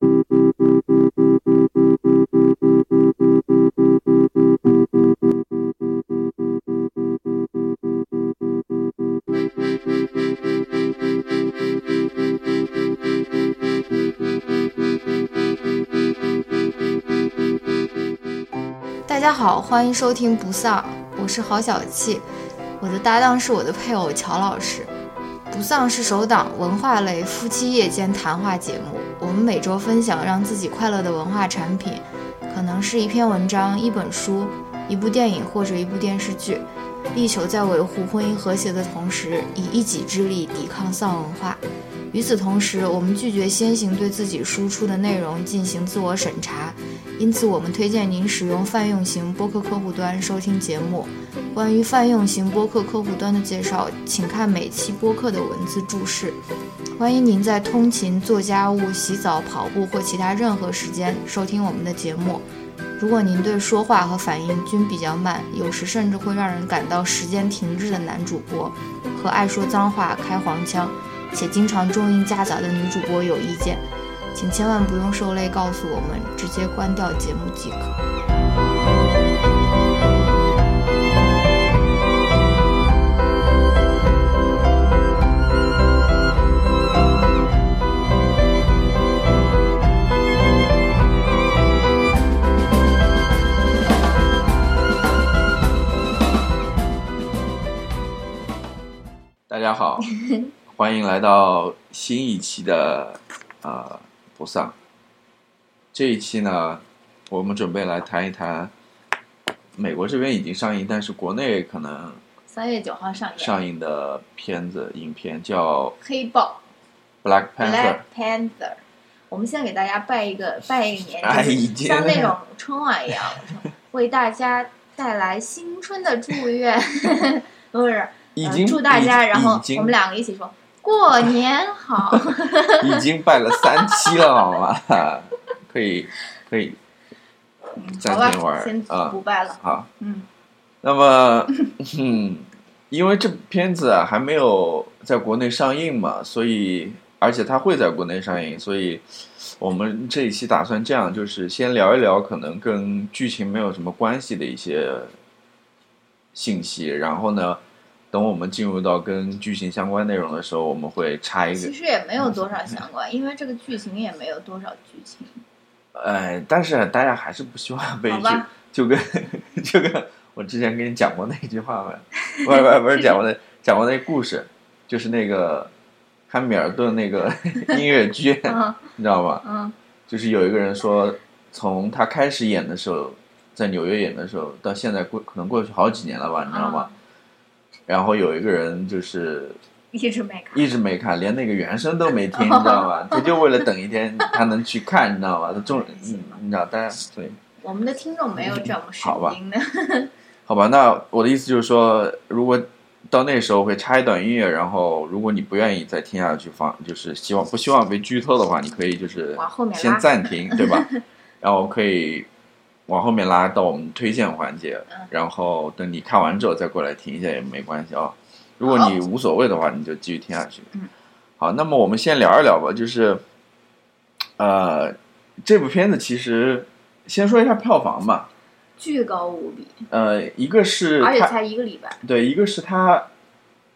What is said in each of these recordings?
大家好，欢迎收听不丧，我是郝小气，我的搭档是我的配偶乔老师。不丧是首档文化类夫妻夜间谈话节目，每周分享让自己快乐的文化产品，可能是一篇文章、一本书、一部电影或者一部电视剧，力求在维护婚姻和谐的同时，以一己之力抵抗丧文化。与此同时，我们拒绝先行对自己输出的内容进行自我审查，因此我们推荐您使用泛用型播客客户端收听节目。关于泛用型播客客户端的介绍，请看每期播客的文字注释。欢迎您在通勤、做家务、洗澡、跑步或其他任何时间收听我们的节目。如果您对说话和反应均比较慢，有时甚至会让人感到时间停滞的男主播，和爱说脏话、开黄腔。且经常重音夹杂的女主播有意见，请千万不用受累告诉我们，直接关掉节目即可。大家好，欢迎来到新一期的呃不丧。这一期呢，我们准备来谈一谈美国这边已经上映，但是国内可能三月九号上映，上映的片子影片叫黑豹《Black Panther》。Black Panther。我们先给大家拜一个拜一个年，像那种春晚一样，为大家带来新春的祝愿，不是？呃已经祝大家，然后我们两个一起说过年好。已经拜了三期了，好吗？可以可以暂好停玩吧，先啊不拜了。好。嗯，那么，嗯，因为这部片子啊还没有在国内上映嘛，所以而且它会在国内上映，所以我们这一期打算这样，就是先聊一聊可能跟剧情没有什么关系的一些信息，然后呢，等我们进入到跟剧情相关内容的时候，我们会插一个其实也没有多少相关，因为这个剧情也没有多少剧情。呃，但是大家还是不希望被剧，就跟就跟我之前跟你讲过那句话嘛，不是不是不是讲过那讲过那故事，就是那个汉密尔顿那个 音乐剧，嗯你知道吗？嗯就是有一个人说，从他开始演的时候，在纽约演的时候，到现在过可能过去好几年了吧，你知道吗？嗯然后有一个人就是一直没看。一直没看，连那个原声都没听，你知道吧？他就为了等一天他能去看，你知道吧？他中你你知道，大家对。我们的听众没有这么神好吧经的。好吧，那我的意思就是说，如果到那时候会插一段音乐，然后如果你不愿意再听下去放，就是希望不希望被剧透的话，你可以就是往后面先暂停，对吧？然后可以往后面拉到我们推荐环节嗯，然后等你看完之后再过来听一下也没关系啊。如果你无所谓的话，你就继续听下去。嗯，好，那么我们先聊一聊吧，就是呃，这部片子其实先说一下票房吧。巨高无比，呃，一个是而且才一个礼拜。对，一个是它，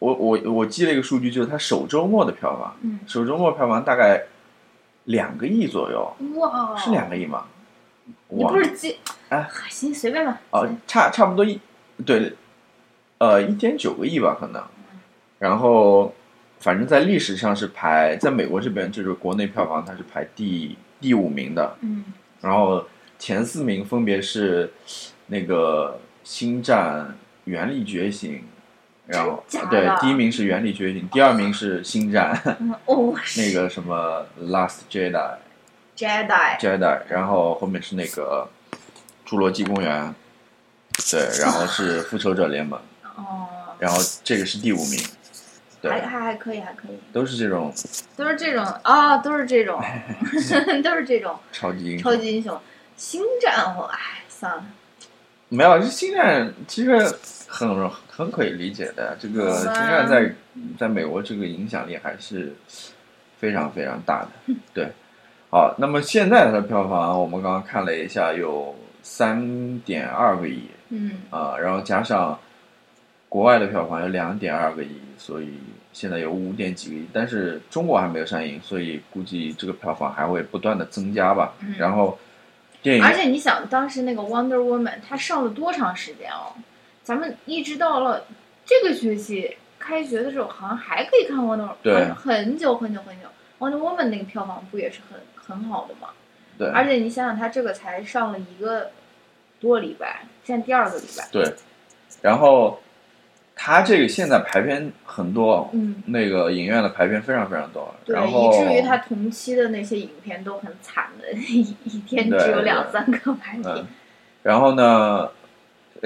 我我我记了一个数据，就是它首周末的票房，嗯，首周末票房大概两个亿左右，哇，是两个亿吗？你不是记？哎，行，随便吧。哦，差差不多一，对，呃，一点九个亿吧，可能。然后，反正在历史上是排，在美国这边就是国内票房它是排第第五名的，嗯，然后前四名分别是那个《星战：原力觉醒》，然后对，第一名是《原力觉醒》，第二名是《星战》嗯哦，那个什么《Last Jedi》Jedi，Jedi，然后后面是那个《侏罗纪公园》，对，然后是《复仇者联盟 》，哦，然后这个是第五名，对还，还还可以，还可以，都是这种都是这种啊，都是这种，都是这种 超级英雄超。级英雄。星战，我哎，算了，没有，这星战其实很很可以理解的。这个星战在在美国这个影响力还是非常非常大的。对，好，那么现在它的票房我们刚刚看了一下，有三点二个亿嗯，啊、然后加上国外的票房有两点二个亿，所以现在有五点几个亿。但是中国还没有上映，所以估计这个票房还会不断的增加吧。嗯然后电影而且你想，当时那个 Wonder Woman 它上了多长时间哦？咱们一直到了这个学期开学的时候，好像还可以看 Wonder 对很久很久很久。Wonder Woman 那个票房不也是很很好的嘛？对而且你想想，他这个才上了一个多礼拜，现在第二个礼拜。对，然后他这个现在排片很多，嗯，那个影院的排片非常非常多，对，然后以至于他同期的那些影片都很惨的，一一天只有两三个排片嗯。，然后呢，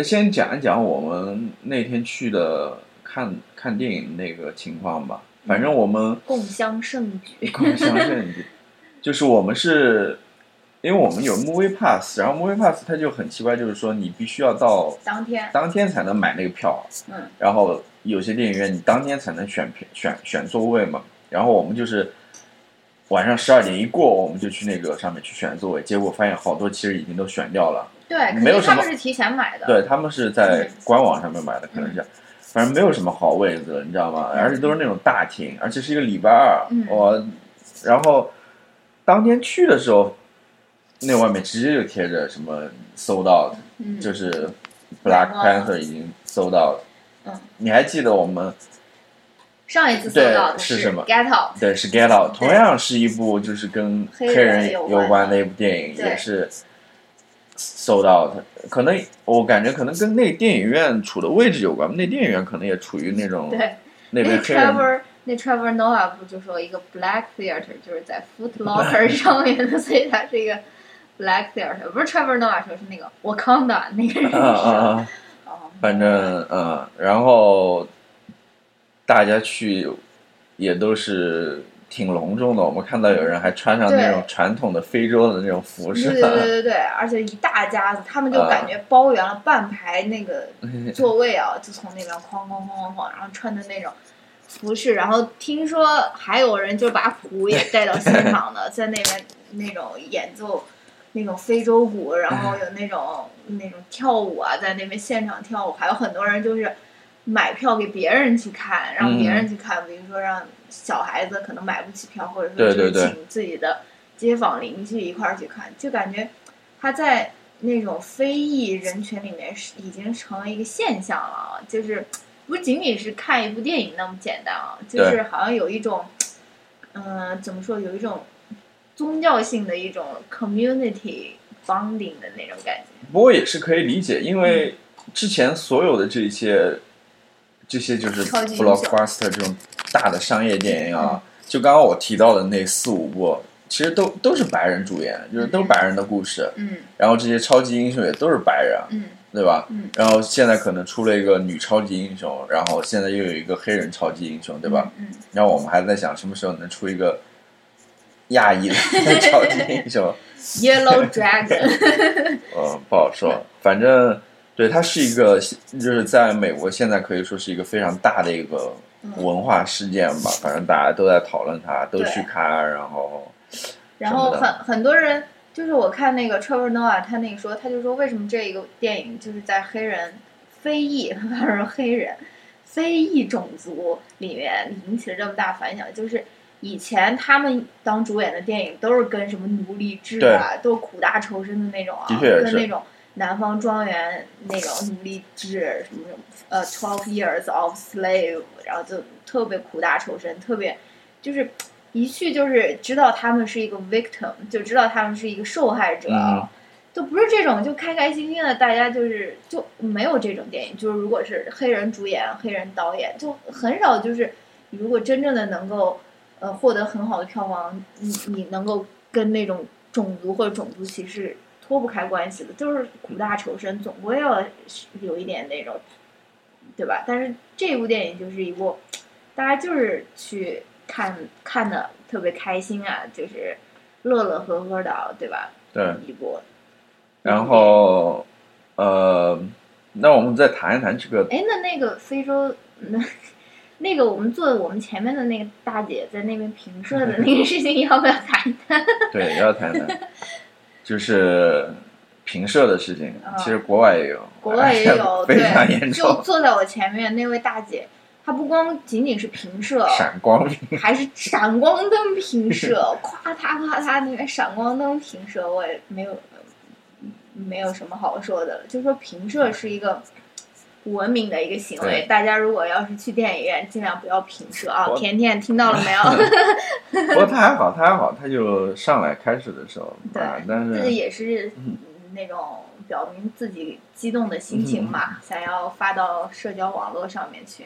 先讲一讲我们那天去的看看电影那个情况吧。反正我们共襄盛举。共襄盛举，就是我们是，因为我们有 Movie Pass，然后 Movie Pass 它就很奇怪，就是说你必须要到当天，当天才能买那个票，嗯，然后有些电影院你当天才能选票选选座位嘛，然后我们就是晚上十二点一过，我们就去那个上面去选座位，结果发现好多其实已经都选掉了。对，没有什么他们是提前买的。对，他们是在嗯官网上面买的，可能是，反正没有什么好位子，你知道吗？嗯而且都是那种大厅，而且是一个礼拜二，嗯我，然后当天去的时候，那外面直接就贴着什么 sold out，嗯，就是 Black Panther 已经 sold out。嗯，你还记得我们上一次对搜到的是什么 Get Out，对是 Get Out，同样是一部就是跟黑人有关的一部电影，也是 sold out。可能我感觉可能跟那电影院处的位置有关，那电影院可能也处于那种对，那边黑人那 Trevor Noah 不就说一个 Black Theater 就是在 Foot Locker 上面的，所以它是一个 Black Theater，不是 Trevor Noah 说是那个 Wakanda 那个人啊啊，啊，哦，反正嗯，然后大家去也都是挺隆重的。我们看到有人还穿上那种传统的非洲的那种服饰，对对对对对，而且一大家子，他们就啊感觉包圆了半排那个座位啊，就从那边哐哐哐哐哐，然后穿的那种服饰，然后听说还有人就把鼓也带到现场的，在那边那种演奏那种非洲鼓，然后有那种那种跳舞啊，在那边现场跳舞，还有很多人就是买票给别人去看，让别人去看，比如说让小孩子可能买不起票，或者说就是请自己的街坊邻居一块儿去看，就感觉他在那种非裔人群里面是已经成了一个现象了啊，就是不仅仅是看一部电影那么简单啊，就是好像有一种，嗯、怎么说，有一种宗教性的一种 community bonding 的那种感觉。不过也是可以理解，因为之前所有的这些这些就是 blockbuster 这种大的商业电影啊，就刚刚我提到的那四五部，其实都都是白人主演，就是都是白人的故事，嗯。然后这些超级英雄也都是白人，嗯对吧？嗯然后现在可能出了一个女超级英雄，然后现在又有一个黑人超级英雄，对吧？？嗯，然后我们还在想什么时候能出一个亚裔的超级英雄，嗯 Yellow Dragon，嗯，不好说。反正对，它是一个，就是在美国现在可以说是一个非常大的一个文化事件吧。反正大家都在讨论它，都去看，然后然后很很多人就是我看那个 Trevor Noah 他那个说，他就说为什么这个电影就是在黑人、非裔，他说黑人、非裔种族里面引起了这么大反响，就是。以前他们当主演的电影都是跟什么奴隶制啊，都是苦大仇深的那种啊，跟那种南方庄园那种奴隶制什么什么呃 Twelve Years of Slave，然后就特别苦大仇深，特别就是一去就是知道他们是一个 victim，就知道他们是一个受害者，嗯就不是这种就开开心心的，大家就是就没有这种电影。就是如果是黑人主演、黑人导演，就很少就是如果真正的能够呃获得很好的票房，你你能够跟那种种族或者种族歧视脱不开关系的，就是苦大仇深，总归要有一点那种，对吧？但是这部电影就是一部大家就是去看看的特别开心啊，就是乐乐呵呵的，对吧？对，一部。然后呃，那我们再谈一谈这个，哎，那那个非洲那那个我们坐我们前面的那个大姐在那边评射的那个事情，要不要谈一谈？对，要谈谈，就是评射的事情，啊其实国外也有，国外也有，非常严重就重，坐在我前面那位大姐，她不光仅仅是平射，闪光，还是闪光灯平射，夸嚓夸嚓那个闪光灯平射，我也没有没有什么好说的了。就说平射是一个不文明的一个行为，大家如果要是去电影院，尽量不要平射啊！甜甜听到了没有？不过他还好，他还好，他就上来开始的时候，对但是这是也是嗯那种表明自己激动的心情嘛，想要发到社交网络上面去。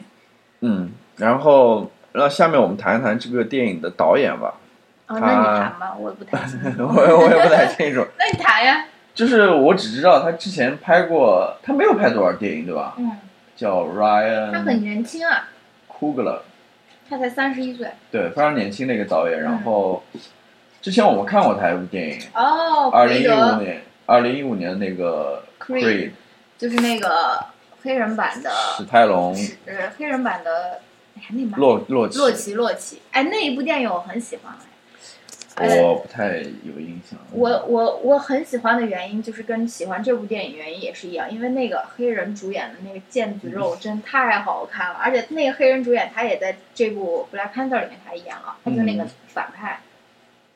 嗯，然后那下面我们谈一谈这个电影的导演吧，哦，那你谈吧，我也不太清楚。我我也不太清楚，那你谈呀？就是我只知道他之前拍过，他没有拍多少电影对吧？嗯，叫 Ryan 他很年轻啊，Coogler，他才三十一岁。对，非常年轻的一个导演。嗯然后之前我们看过他一部电影，哦，二零一五年，二零一五年那个 Creed 就是那个黑人版的，史泰龙。是呃黑人版的，哎呀，那版洛洛奇，洛奇洛奇，哎，那一部电影我很喜欢。哎我不太有印象。我我我很喜欢的原因就是跟喜欢这部电影原因也是一样，因为那个黑人主演的那个腱子肉真太好看了，而且那个黑人主演他也在这部《Black Panther》里面他演了，他就是那个嗯。反派、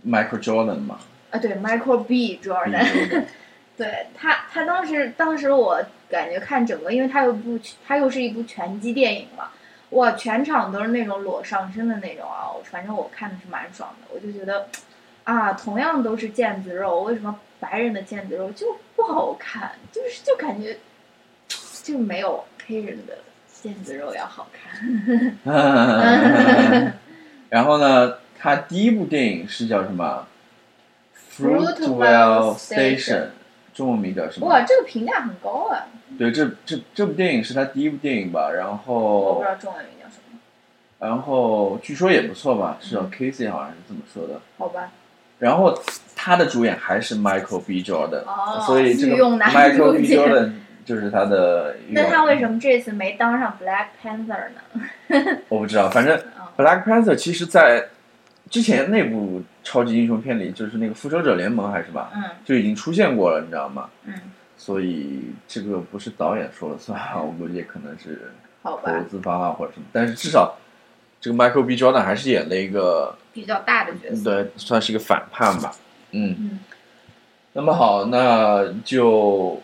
Michael Jordan 嘛，啊，对，Michael B. Jordan，对他他当时当时我感觉看整个，因为它又不，它又是一部拳击电影嘛，哇，全场都是那种裸上身的那种啊，我反正我看的是蛮爽的，我就觉得啊，同样都是腱子肉，为什么白人的腱子肉就不好看？就是就感觉就没有黑人的腱子肉要好看。然后呢，他第一部电影是叫什么 Fruitvale Station，中文名叫什么？哇，这个评价很高啊！对，这这这部电影是他第一部电影吧？然后我不知道中文名叫什么，然后据说也不错吧，是叫嗯 Casey 好像是这么说的。好吧。然后他的主演还是 Michael B. Jordan，、哦所以这个 Michael B. Jordan 就是他的。那他为什么这次没当上 Black Panther 呢？我不知道，反正嗯 Black Panther 其实在之前那部超级英雄片里，就是那个复仇者联盟还是吧，嗯就已经出现过了，你知道吗？嗯，所以这个不是导演说了算，我估计也可能是投，资方啊或者什么，但是至少这个 Michael B. Jordan 还是演了一个，比较大的角色。对，算是一个反叛吧。嗯，嗯，那么好，那就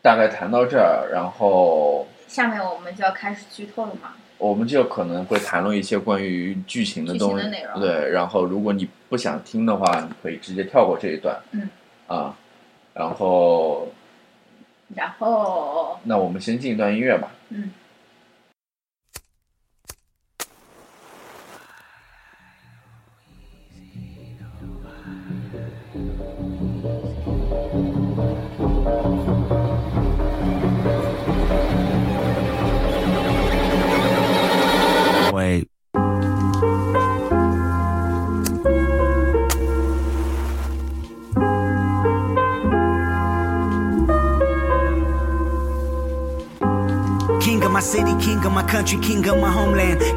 大概谈到这儿，然后下面我们就要开始剧透了嘛。我们就可能会谈论一些关于剧情的东西，对。然后如果你不想听的话，你可以直接跳过这一段。嗯。啊，然后然后，那我们先进一段音乐吧。嗯，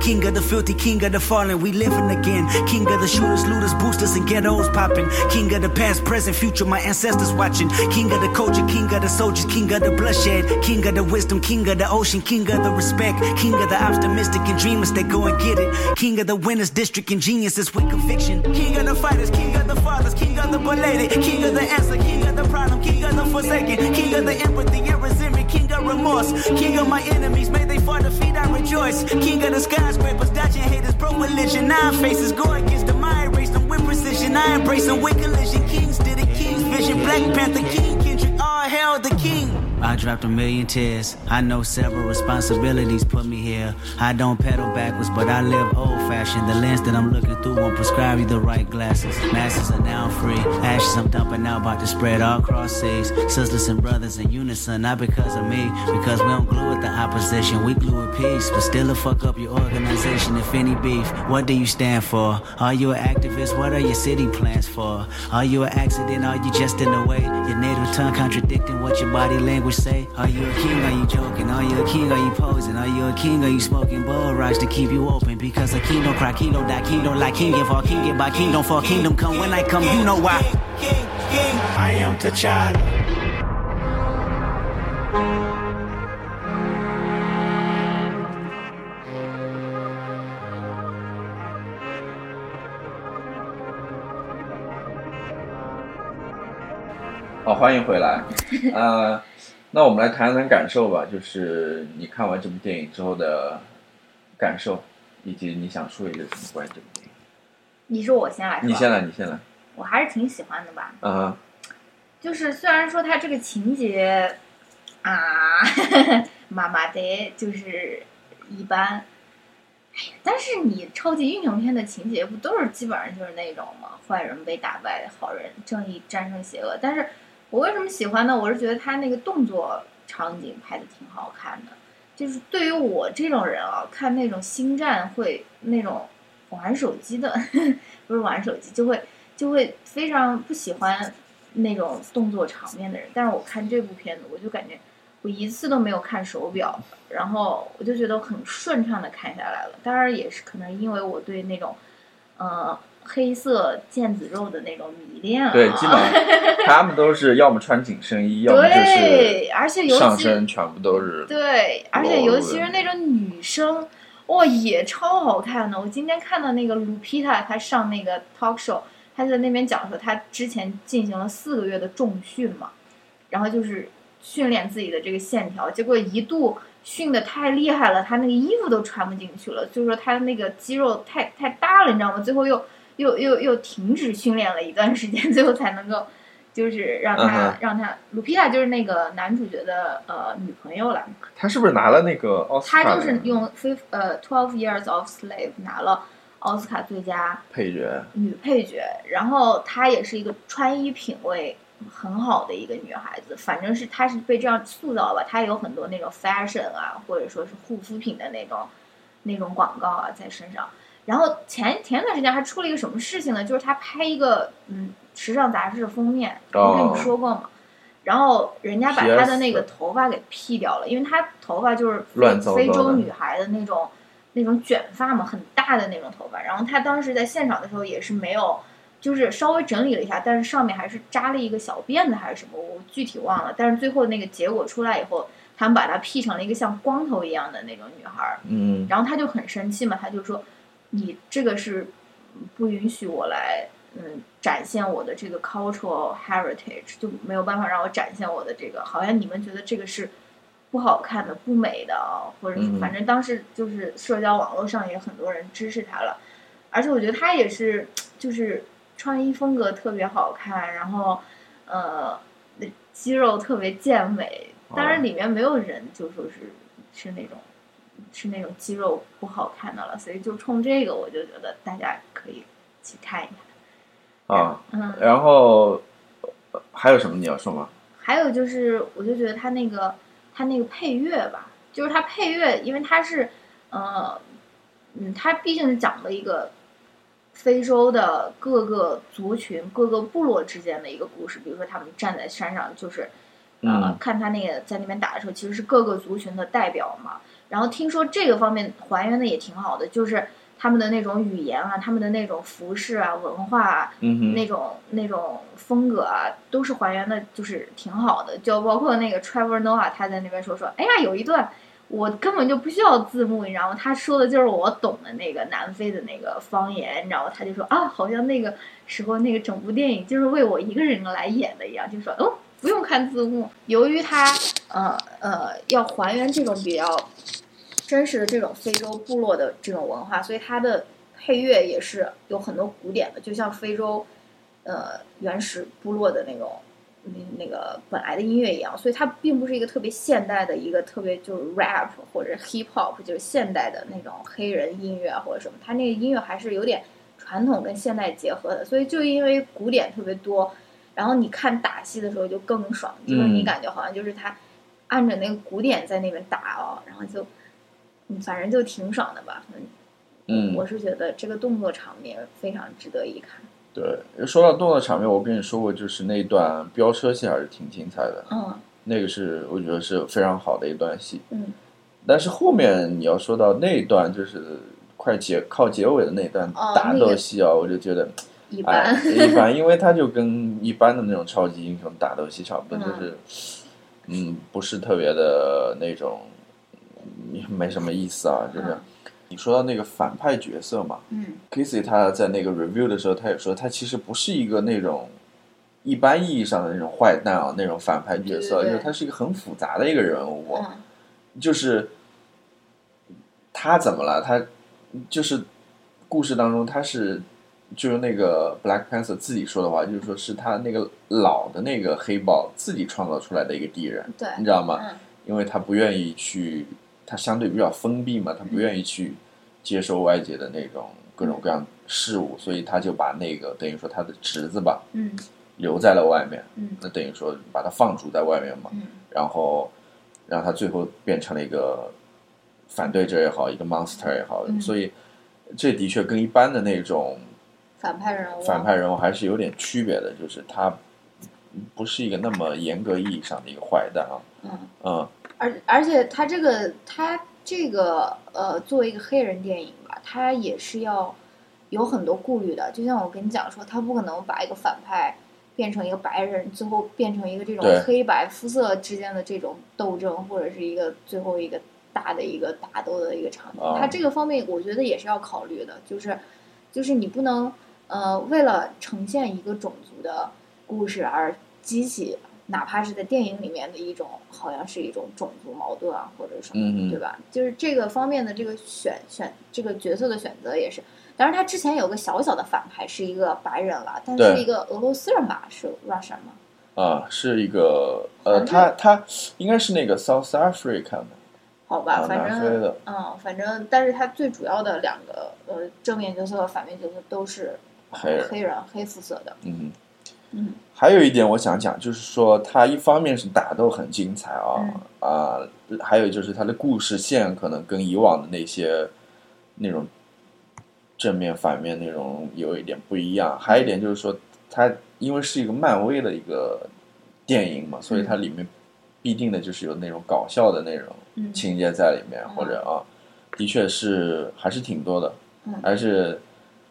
king of the filthy, king of the fallen. We living again. King of the shooters, looters, boosters, and ghettos popping. King of the past, present, future, my ancestors watching. King of the culture, king of the soldiers, king of the bloodshed, king of the wisdom, king of the ocean, king of the respect, king of the optimistic and dreamers that go and get it. King of the winners, district and geniuses with conviction. King of the fighters, king of the fathers, king of the belated, king of the answer, king of the problem, king of the forsaken, king of the empathy and resentment, king of remorse, king of my enemies, may they fall defeat, I rejoice. King of the skyscrapers, dodging haters, broke religion, nine faces, go against the mind, race them with precision. I embrace them with collision. Kings did it, King's vision, Black Panther, King Kendrick, all hail the king. I dropped a million tears. I know several responsibilities put me here. I don't pedal backwards, but I live old fashioned. The lens that I'm looking through won't prescribe you the right glasses. Masses are now free. Ashes I'm dumping out, about to spread all cross seas. Sisters and brothers in unison, not because of me. Because we don't glue with the opposition, we glue with peace. But still, a fuck up your organization if any beef. What do you stand for? Are you an activist? What are your city plans for? Are you an accident? Are you just in the way? Your native tongue contradicting what your body language say? Are you a king? Are you joking? Are you a king? Are you posing? Are you a king? Are you smoking bull rise to keep you open? Because a king don't cry, king don't die, king don't like, king get fall, king get by, king don't fall, kingdom come when I come. You know why? King, king, I am T'Challa. 好，欢迎回来。呃， 那我们来谈谈感受吧，就是你看完这部电影之后的感受，以及你想说一个什么关于这部电影。你说我先来说，你先来，你先来。我还是挺喜欢的吧。嗯哼，就是虽然说它这个情节啊，麻麻的，就是一般。哎呀，但是你超级英雄片的情节不都是基本上就是那种吗？坏人被打败，好人正义战胜邪恶。但是我为什么喜欢呢？我是觉得他那个动作场景拍的挺好看的。就是对于我这种人啊，看那种星战会那种玩手机的，不是玩手机，就会就会非常不喜欢那种动作场面的人。但是我看这部片子，我就感觉我一次都没有看手表，然后我就觉得很顺畅的看下来了。当然也是可能因为我对那种，呃。黑色腱子肉的那种迷恋啊，对，基本上 他们都是要么穿紧身衣，要么就是上身全部都是对，而且尤其是那种女生，哇，也超好看的。我今天看到那个 Lupita，她上那个 talk show，她在那边讲说，她之前进行了四个月的重训嘛，然后就是训练自己的这个线条，结果一度训的太厉害了，她那个衣服都穿不进去了，就是说她的那个肌肉太太大了，你知道吗？最后又。又又又停止训练了一段时间，最后才能够，就是让他让他鲁皮塔就是那个男主角的呃女朋友了。他是不是拿了那个奥斯卡？他就是用《fifth 呃 Twelve Years of Slave》拿了奥斯卡最佳配角女配角。然后她也是一个穿衣品味很好的一个女孩子，反正是她是被这样塑造吧。她有很多那种 fashion 啊，或者说是护肤品的那种那种广告啊在身上。然后前前段时间还出了一个什么事情呢？就是他拍一个嗯时尚杂志的封面，我跟你说过吗。然后人家把他的那个头发给 P 掉了，因为他头发就是非洲女孩的那种那种卷发嘛，很大的那种头发。然后他当时在现场的时候也是没有，就是稍微整理了一下，但是上面还是扎了一个小辫子还是什么，我具体忘了。但是最后那个结果出来以后，他们把她 P 成了一个像光头一样的那种女孩。嗯。然后他就很生气嘛，他就说。你这个是不允许我来，嗯，展现我的这个 cultural heritage，就没有办法让我展现我的这个，好像你们觉得这个是不好看的、不美的啊，或者是反正当时就是社交网络上也很多人支持他了，而且我觉得他也是，就是穿衣风格特别好看，然后呃，肌肉特别健美，当然里面没有人就说是是那种。是那种肌肉不好看的了，所以就冲这个，我就觉得大家可以去看一看。啊，嗯，然后还有什么你要说吗？还有就是，我就觉得他那个他那个配乐吧，就是他配乐，因为他是，呃，嗯，他毕竟是讲的一个非洲的各个族群、各个部落之间的一个故事。比如说，他们站在山上，就是，呃，看他那个在那边打的时候，其实是各个族群的代表嘛。然后听说这个方面还原的也挺好的，就是他们的那种语言啊，他们的那种服饰啊、文化啊，那种那种风格啊，都是还原的，就是挺好的。就包括那个 Trevor Noah，他在那边说说，哎呀，有一段我根本就不需要字幕，你知道吗？他说的就是我懂的那个南非的那个方言，你知道吗？他就说啊，好像那个时候那个整部电影就是为我一个人来演的一样，就说哦，不用看字幕。由于它呃呃要还原这种比较。真实的这种非洲部落的这种文化，所以它的配乐也是有很多古典的，就像非洲，呃，原始部落的那种，那那个本来的音乐一样。所以它并不是一个特别现代的一个特别就是 rap 或者 hip hop，就是现代的那种黑人音乐或者什么。它那个音乐还是有点传统跟现代结合的。所以就因为古典特别多，然后你看打戏的时候就更爽，就是你感觉好像就是他按着那个鼓点在那边打哦，然后就。嗯，反正就挺爽的吧。嗯，我是觉得这个动作场面非常值得一看。对，说到动作场面，我跟你说过，就是那段飙车戏还是挺精彩的。嗯，那个是我觉得是非常好的一段戏。嗯但是后面你要说到那一段，就是快结靠结尾的那段打哦那个斗戏啊，我就觉得一哎。一般，因为他就跟一般的那种超级英雄打斗戏差不多，嗯就是嗯不是特别的那种，嗯没什么意思啊，就是。嗯你说到那个反派角色嘛嗯 k i s s y 他在那个 review 的时候，他也说他其实不是一个那种一般意义上的那种坏蛋啊，那种反派角色，对对对就是他是一个很复杂的一个人物。嗯就是他怎么了？他就是故事当中他是就是那个 Black Panther 自己说的话，就是说是他那个老的那个黑豹自己创造出来的一个敌人，对，你知道吗？嗯因为他不愿意去，他相对比较封闭嘛，他不愿意去接受外界的那种各种各样事物，所以他就把那个等于说他的侄子吧嗯留在了外面，嗯那等于说把他放逐在外面嘛，嗯然后让他最后变成了一个反对者也好，一个 monster 也好，嗯所以这的确跟一般的那种反派人物，反派人物还是有点区别的，就是他不是一个那么严格意义上的一个坏蛋啊，嗯，嗯。而而且他这个他这个呃，作为一个黑人电影吧，他也是要有很多顾虑的。就像我跟你讲说，他不可能把一个反派变成一个白人，最后变成一个这种黑白肤色之间的这种斗争，或者是一个最后一个大的一个打斗的一个场景。啊。他这个方面，我觉得也是要考虑的，就是就是你不能呃为了呈现一个种族的故事而激起。哪怕是在电影里面的一种，好像是一种种族矛盾啊，或者什么，嗯嗯对吧？就是这个方面的这个选选这个角色的选择也是。当然，他之前有个小小的反派是一个白人了，但是一个俄罗斯人吧，是 Russian 吗？啊，是一个呃，他他应该是那个 South Africa 的，好吧，啊反正嗯，反正，但是他最主要的两个呃正面角色和反面角色都是黑人。黑人黑肤色的，嗯。嗯。还有一点我想讲，就是说它一方面是打斗很精彩啊嗯。啊、还有就是它的故事线可能跟以往的那些那种正面反面那种有一点不一样。还有一点就是说，它因为是一个漫威的一个电影嘛，所以它里面必定的就是有那种搞笑的那种嗯。情节在里面，嗯。或者啊，的确是还是挺多的，嗯。还是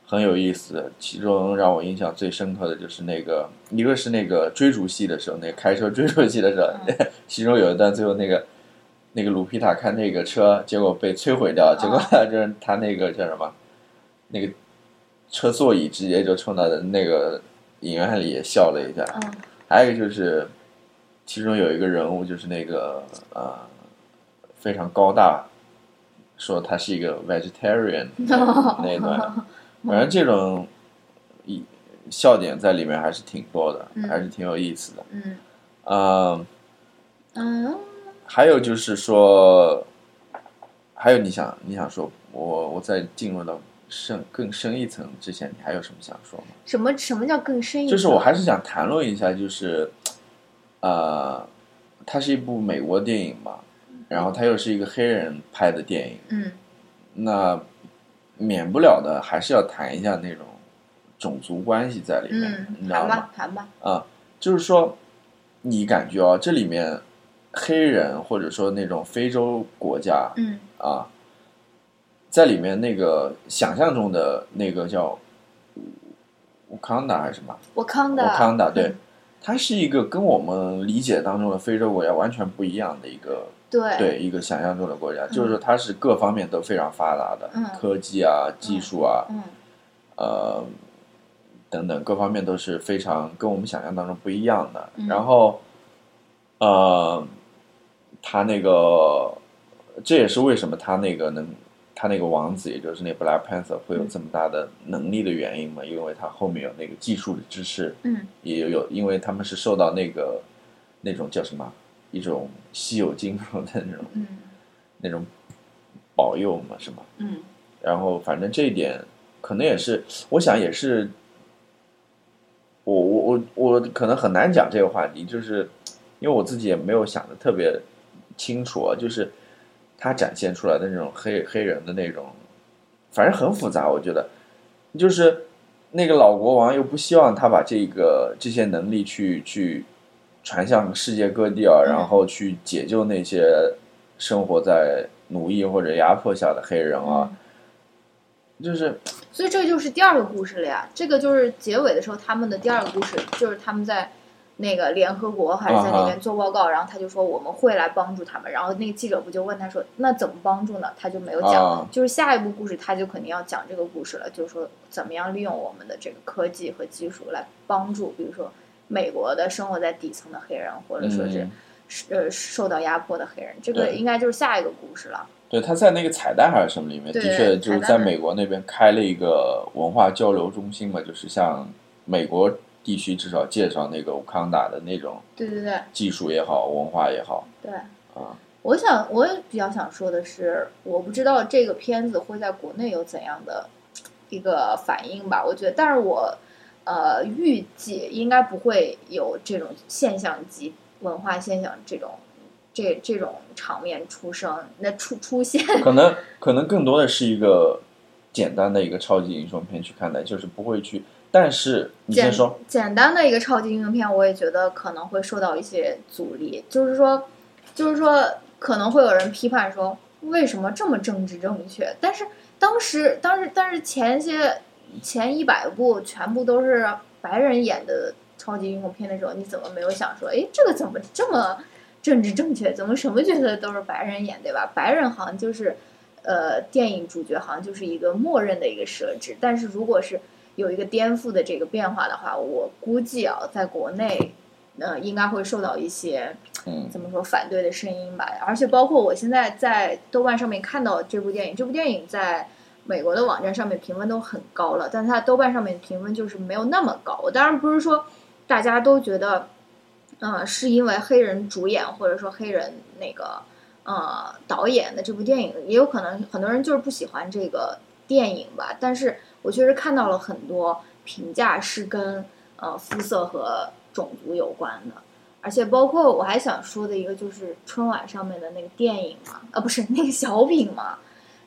很有意思。其中让我印象最深刻的就是那个，一个是那个追逐戏的时候，那个开车追逐戏的时候，嗯 其中有一段最后那个那个鲁皮塔开那个车，结果被摧毁掉，结果 就是他那个叫什么，那个车座椅直接就冲到那个影院里也笑了一下。嗯还有一个就是，其中有一个人物就是那个呃非常高大，说他是一个 vegetarian 那一段，反正这种一笑点在里面还是挺多的，嗯还是挺有意思的。嗯嗯，嗯，还有就是说，还有你想你想说，我我在进入到深更深一层之前，你还有什么想说吗？什么什么叫更深一层？就是我还是想谈论一下，就是，呃，它是一部美国电影嘛，然后它又是一个黑人拍的电影，嗯那免不了的还是要谈一下那种种族关系在里面，你嗯，知道吗谈吧？啊，就是说，你感觉啊，这里面黑人或者说那种非洲国家嗯啊，在里面那个想象中的那个叫乌康达还是什么？我康达，乌康达，对，它是一个跟我们理解当中的非洲国家完全不一样的一个，对。对一个想象中的国家，就是说它是各方面都非常发达的，嗯。科技啊、技术啊，嗯。呃，等等各方面都是非常跟我们想象当中不一样的。嗯。然后，呃，他那个，这也是为什么他那个能，他那个王子，也就是那 Black Panther 会有这么大的能力的原因嘛？因为他后面有那个技术的支持，嗯。也有有，因为他们是受到那个那种叫什么一种稀有金属的那种嗯。那种保佑嘛，是吗？嗯。然后反正这一点可能也是，我想也是，我我我我可能很难讲这个话题，就是因为我自己也没有想的特别清楚啊，就是他展现出来的那种黑黑人的那种，反正很复杂，我觉得。就是那个老国王又不希望他把这个这些能力去去传向世界各地啊，嗯然后去解救那些生活在奴役或者压迫下的黑人啊，就是所以这就是第二个故事了呀。这个就是结尾的时候，他们的第二个故事就是他们在那个联合国还是在那边做报告，然后他就说我们会来帮助他们。然后那个记者不就问他说，那怎么帮助呢？他就没有讲。啊就是下一步故事他就肯定要讲这个故事了，就是说怎么样利用我们的这个科技和技术来帮助，比如说美国的生活在底层的黑人，或者说是、嗯呃受到压迫的黑人。这个应该就是下一个故事了。对，他在那个彩蛋还是什么里面，的确就是在美国那边开了一个文化交流中心嘛，就是像美国地区至少介绍那个武康达的那种对对对技术也好，文化也好对。啊。我想，我也比较想说的是，我不知道这个片子会在国内有怎样的一个反应吧。我觉得，但是我呃预计应该不会有这种现象级文化现象这种这这种场面出生，那出出现。可能可能更多的是一个简单的一个超级英雄片去看待，就是不会去。但是你先简说，简单的一个超级英雄片，我也觉得可能会受到一些阻力，就是说，就是说可能会有人批判说，为什么这么政治正确？但是当时，当时，但是前些前一百部全部都是白人演的超级英雄片的时候，你怎么没有想说，哎，这个怎么这么政治正确？怎么什么角色都是白人演，对吧？白人好像就是，呃，电影主角好像就是一个默认的一个设置，但是如果是有一个颠覆的这个变化的话，我估计啊，在国内，呃，应该会受到一些嗯怎么说反对的声音吧。而且包括我现在在豆瓣上面看到这部电影，这部电影在美国的网站上面评分都很高了，但是它豆瓣上面评分就是没有那么高。我当然不是说大家都觉得，呃，是因为黑人主演或者说黑人那个呃导演的这部电影，也有可能很多人就是不喜欢这个电影吧。但是我确实看到了很多评价是跟呃肤色和种族有关的。而且包括我还想说的一个就是春晚上面的那个电影嘛，啊不是那个小品嘛，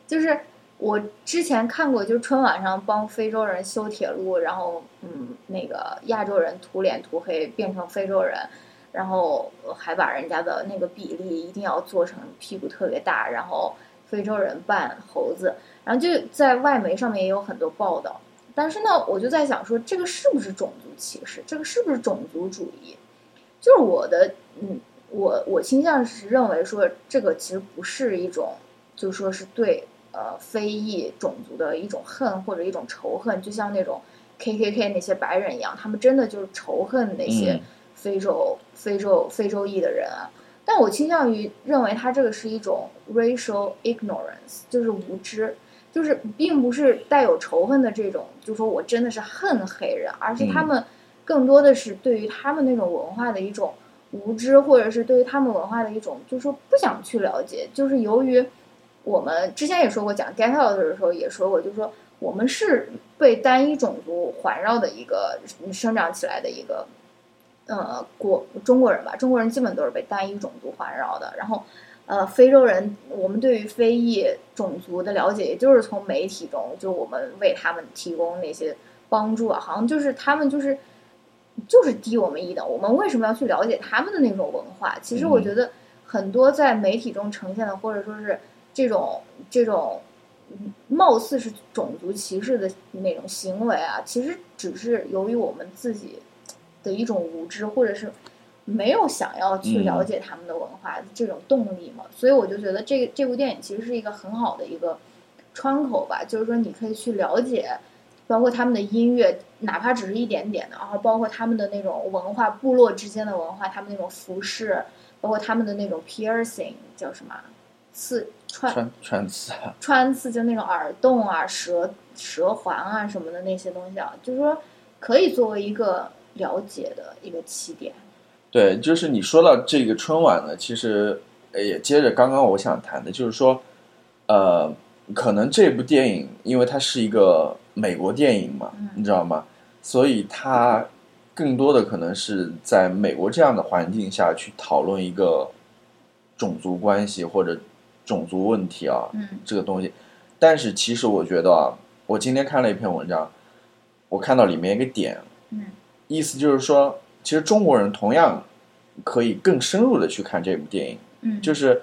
就是我之前看过，就是春晚上帮非洲人修铁路，然后嗯那个亚洲人涂脸涂黑变成非洲人，然后还把人家的那个比例一定要做成屁股特别大，然后非洲人扮猴子，然后就在外媒上面也有很多报道。但是呢，我就在想说，这个是不是种族歧视？这个是不是种族主义？就是我的，嗯，我我倾向是认为说，这个其实不是一种，就说是对呃非裔种族的一种恨或者一种仇恨，就像那种 K K K 那些白人一样，他们真的就是仇恨那些嗯。非洲、非洲非洲裔的人啊。但我倾向于认为，他这个是一种 racial ignorance，就是无知，就是并不是带有仇恨的这种，就说我真的是恨黑人，而是他嗯。们更多的是对于他们那种文化的一种无知，或者是对于他们文化的一种，就是说不想去了解，就是由于我们之前也说过讲 Get Out 的时候也说过，就是说我们是被单一种族环绕的一个生长起来的一个。呃，国中国人吧，中国人基本都是被单一种族环绕的。然后，呃，非洲人，我们对于非裔种族的了解，也就是从媒体中，就我们为他们提供那些帮助啊，好像就是他们就是就是低我们一等。我们为什么要去了解他们的那种文化？其实我嗯觉得很多在媒体中呈现的，或者说是这种这种嗯貌似是种族歧视的那种行为啊，其实只是由于我们自己的一种无知，或者是没有想要去了解他们的文化这种动力嘛。所以我就觉得这个这部电影其实是一个很好的一个窗口吧，就是说你可以去了解，包括他们的音乐，哪怕只是一点点的，然后包括他们的那种文化，部落之间的文化，他们那种服饰，包括他们的那种 piercing 叫什么刺穿穿穿刺啊，穿刺，就那种耳洞啊、舌舌环啊什么的那些东西啊，就是说可以作为一个了解的一个起点。对，就是你说到这个春晚呢，其实呃也接着刚刚我想谈的，就是说，呃，可能这部电影因为它是一个美国电影嘛，嗯你知道吗？所以它更多的可能是在美国这样的环境下去讨论一个种族关系或者种族问题啊，嗯。这个东西。但是其实我觉得啊，我今天看了一篇文章，我看到里面一个点，嗯。意思就是说，其实中国人同样可以更深入的去看这部电影，嗯，就是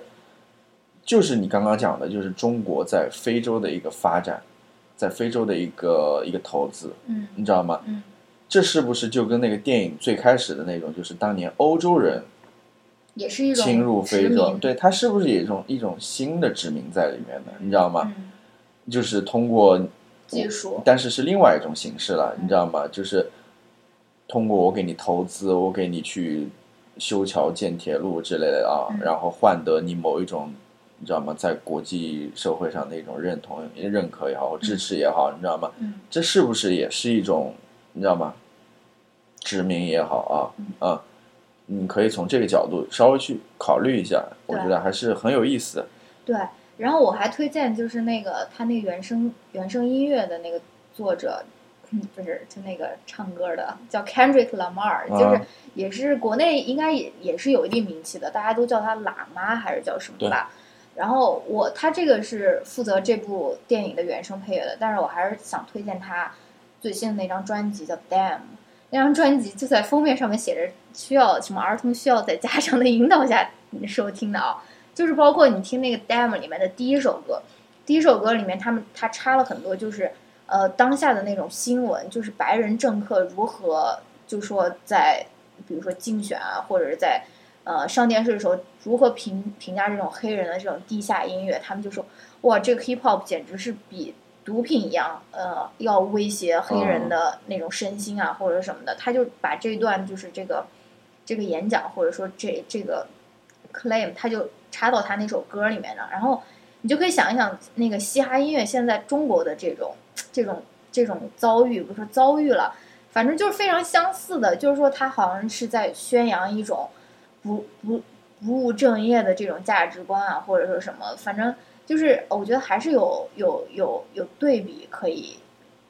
就是你刚刚讲的，就是中国在非洲的一个发展，在非洲的一个一个投资，嗯。你知道吗？嗯。这是不是就跟那个电影最开始的那种，就是当年欧洲人也是一种侵入非洲对它是不是也一种一种新的殖民在里面呢？你知道吗？嗯，就是通过技术，但是是另外一种形式了，你知道吗？就是通过我给你投资，我给你去修桥建铁路之类的啊，嗯然后换得你某一种，你知道吗？在国际社会上的一种认同、认可也好，或支持也好，你知道吗？嗯这是不是也是一种，你知道吗？殖民也好啊，你可以从这个角度稍微去考虑一下，我觉得还是很有意思的。对。然后我还推荐就是那个他那个原声原声音乐的那个作者，嗯，不是就那个唱歌的叫 Kendrick Lamar，就是啊也是国内应该也也是有一定名气的，大家都叫他喇嘛还是叫什么吧。然后我他这个是负责这部电影的原声配乐的，但是我还是想推荐他最新的那张专辑叫《Damn》，那张专辑就在封面上面写着需要什么儿童需要在家长的引导下收听的啊，就是包括你听那个《demo》里面的第一首歌，第一首歌里面他们他插了很多就是呃当下的那种新闻，就是白人政客如何就说在比如说竞选啊，或者是在呃上电视的时候如何评评价这种黑人的这种地下音乐，他们就说哇，这个 hip hop 简直是比毒品一样，呃，要威胁黑人的那种身心啊，或者什么的。他就把这段就是这个这个演讲，或者说这这个 claim，他就插到他那首歌里面了。然后你就可以想一想，那个嘻哈音乐现在中国的这种这种这种遭遇，不是说遭遇了，反正就是非常相似的，就是说他好像是在宣扬一种不不不务正业的这种价值观啊，或者说什么，反正就是我觉得还是有有有有对比可以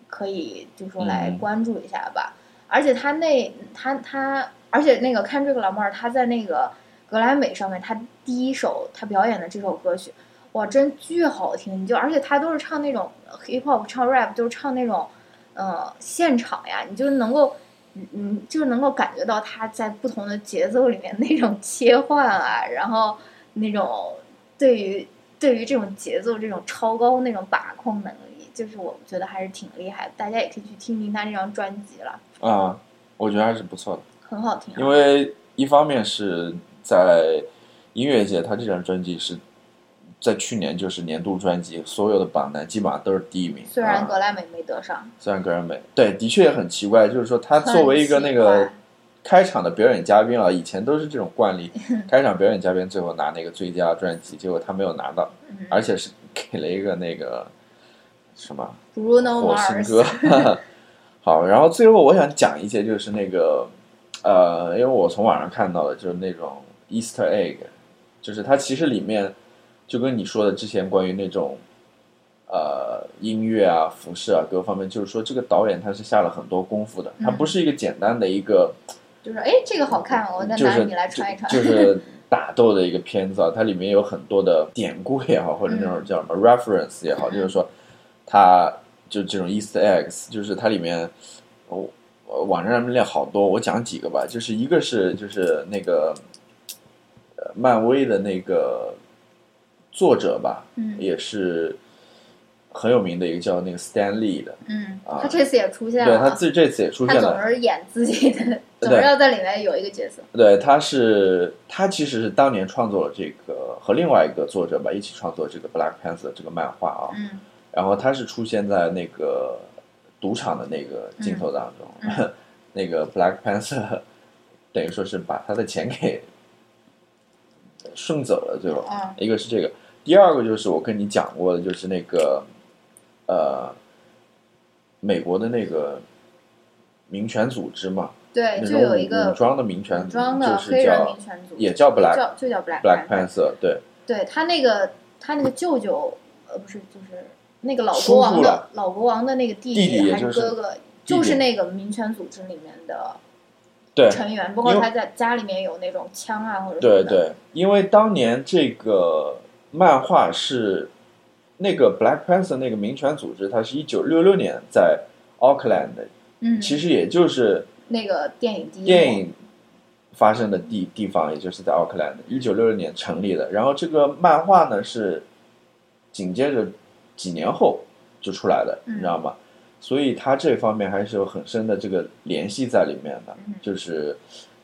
可以就说来嗯关注一下吧。而且他那他他，而且那个看这个老妹儿，他在那个格莱美上面，他第一首他表演的这首歌曲，哇，真巨好听！你就而且他都是唱那种 hip hop，唱 rap，就是唱那种呃现场呀，你就能够。嗯嗯，就是能够感觉到他在不同的节奏里面那种切换啊，然后那种对于对于这种节奏这种超高那种把控能力，就是我觉得还是挺厉害的。大家也可以去听听他这张专辑了，啊，我觉得还是不错的。很好听、啊。因为一方面是在音乐界，他这张专辑是在去年就是年度专辑，所有的榜单基本上都是第一名。虽然啊格莱美没得上，虽然格莱美，对，的确也很奇怪，就是说他作为一个那个开场的表演嘉宾啊，以前都是这种惯例，开场表演嘉宾最后拿那个最佳专辑，结果他没有拿到，嗯而且是给了一个那个什么 Bruno 火星 Mars 哥。好，然后最后我想讲一些，就是那个呃，因为我从网上看到的，就是那种 Easter egg，就是它其实里面就跟你说的之前关于那种呃音乐啊、服饰啊各方面，就是说这个导演他是下了很多功夫的，他嗯不是一个简单的一个就是哎，这个好看，我再就是拿你来穿一穿。就就是 打斗的一个片子啊，它里面有很多的典故也好，或者那种嗯叫什么 reference 也好，就是说它就这种 Easter eggs，就是它里面我、我网站上面列好多，我讲几个吧，就是一个是就是那个呃漫威的那个作者吧，嗯。也是很有名的一个叫那个 Stan Lee 的，嗯，啊。他这次也出现了。对他了，自这次也出现了，他总是演自己的，总是要在里面有一个角色。对，他是他其实是当年创作了这个和另外一个作者吧一起创作这个 Black Panther 这个漫画啊，嗯。然后他是出现在那个赌场的那个镜头当中，嗯。那个 Black Panther 等于说是把他的钱给顺走了，最后、嗯。一个是这个，第二个就是我跟你讲过的，就是那个呃美国的那个民权组织嘛，对，就有一个武装的民权武装的就是黑人叫民权组织，也叫 Black 叫就叫 Black Panther，对，对他那个他那个舅舅，呃，不是，就是那个老国王的老国王的那个弟弟还是哥哥，弟就是那个民权组织里面的对成员，包括他在家里面有那种枪啊，或者对对，因为当年这个漫画是那个 Black Panther 那个民权组织，它是一九六六年在 Auckland 的，嗯，其实也就是那个电影第一电影发生的地地方，也就是在奥克兰，一九六六年成立的。然后这个漫画呢是紧接着几年后就出来的，嗯你知道吗？所以他这方面还是有很深的这个联系在里面的，嗯就是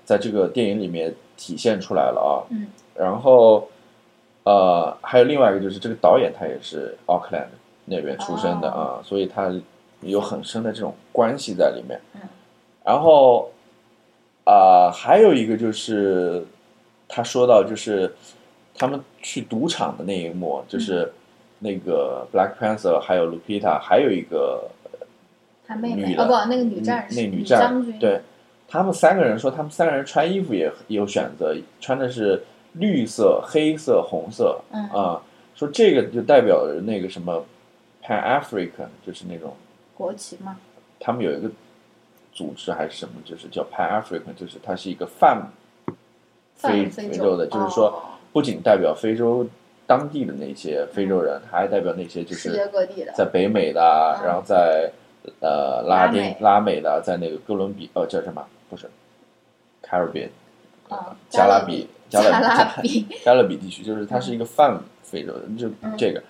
在这个电影里面体现出来了啊。嗯然后呃，还有另外一个就是这个导演他也是奥克兰那边出生的啊，所以他有很深的这种关系在里面。嗯然后啊、还有一个就是他说到就是他们去赌场的那一幕，就是那个 Black Panther 还有 Lupita，还有一个他妹妹女的哦不，那个女战士，那女女战将军，对他们三个人说，他们三个人穿衣服也有选择，穿的是绿色、黑色、红色嗯啊、说这个就代表着那个什么 Pan African，就是那种国旗嘛，他们有一个组织还是什么，就是叫 Pan African，就是它是一个泛非泛非洲的，就是说哦。不仅代表非洲当地的那些非洲人，还代表那些就世界是各地的，在北美的然后在呃拉丁拉美的，在那个哥伦比呃叫什么？不是 Caribbean，啊，加勒勒比加加勒比，加勒比地区，就是它是一个泛非洲的，就嗯这个。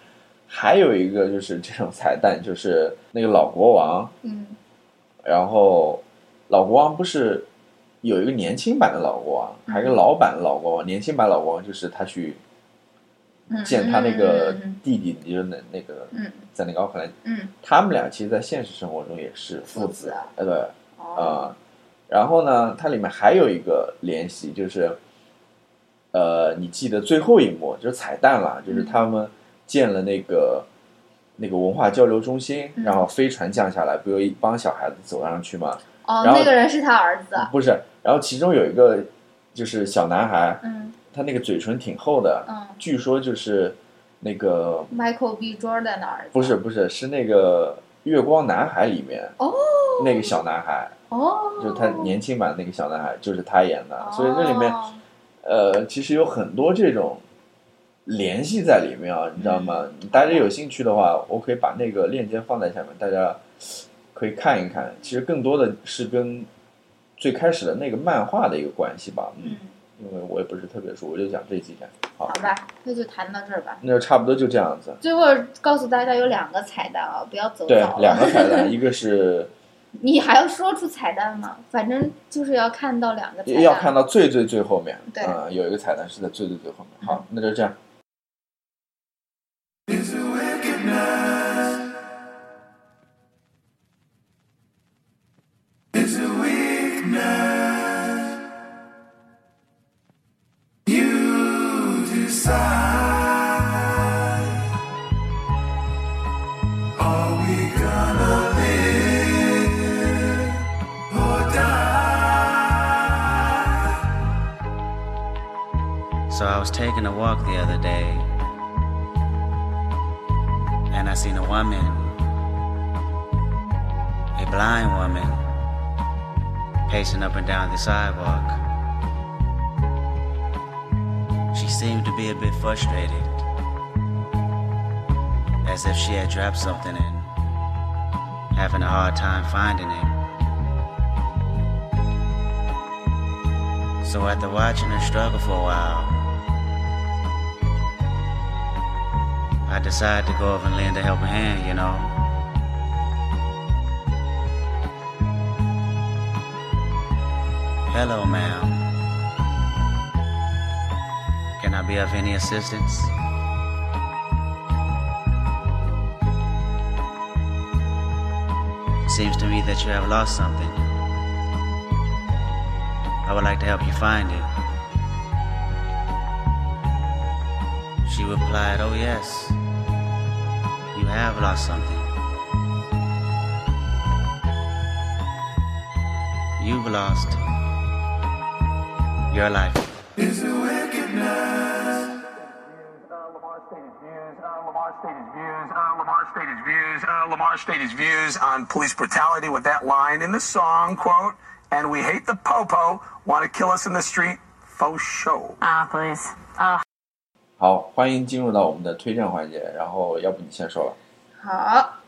还有一个就是这种彩蛋，就是那个老国王，嗯然后老国王不是有一个年轻版的老国王，还有一个老版的老国王。年轻版老国王就是他去嗯，见他那个嗯弟弟，就是那那个嗯。在那个奥克兰，嗯。他们俩其实，在现实生活中也是父子呃对哦。啊、然后呢，它里面还有一个联系，就是呃，你记得最后一幕就是彩蛋了，就是他们建了那个。那个文化交流中心，嗯。然后飞船降下来，不有一帮小孩子走上去吗？哦，那个人是他儿子，不是，然后其中有一个就是小男孩，嗯他那个嘴唇挺厚的，嗯。据说就是那个，Michael B. Jordan 的儿子，不是不是是那个月光男孩里面哦。那个小男孩，哦，就是他年轻版那个小男孩，就是他演的，所以这里面哦呃其实有很多这种联系在里面啊，你知道吗？大家有兴趣的话，我可以把那个链接放在下面，大家可以看一看。其实更多的是跟最开始的那个漫画的一个关系吧，嗯，嗯，因为我也不是特别熟，我就讲这几点。好好，吧，那就谈到这儿吧。那就差不多就这样子。最后告诉大家有两个彩蛋啊，不要走对。两个彩蛋，一个是你还要说出彩蛋吗？反正就是要看到两个彩蛋。要看到最最最后面，对嗯，有一个彩蛋是在最最最后面。好，那就这样。Taking a walk the other day, and I seen a woman, a blind woman, pacing up and down the sidewalk. She seemed to be a bit frustrated, as if she had dropped something and having a hard time finding it. So after watching her struggle for a while, I decided to go over and lend a helping hand, you know. Hello, ma'am. Can I be of any assistance? Seems to me that you have lost something. I would like to help you find it. She replied, Oh, yes, you have lost something. You've lost your life. Lamar stated views. Uh, Lamar stated views. Uh, Lamar stated views. Uh, Lamar stated views on police brutality with that line in the song, quote, and we hate the popo, want to kill us in the street, faux show. Ah, please. Ah. 好，欢迎进入到我们的推荐环节。然后，要不你先说了。 好，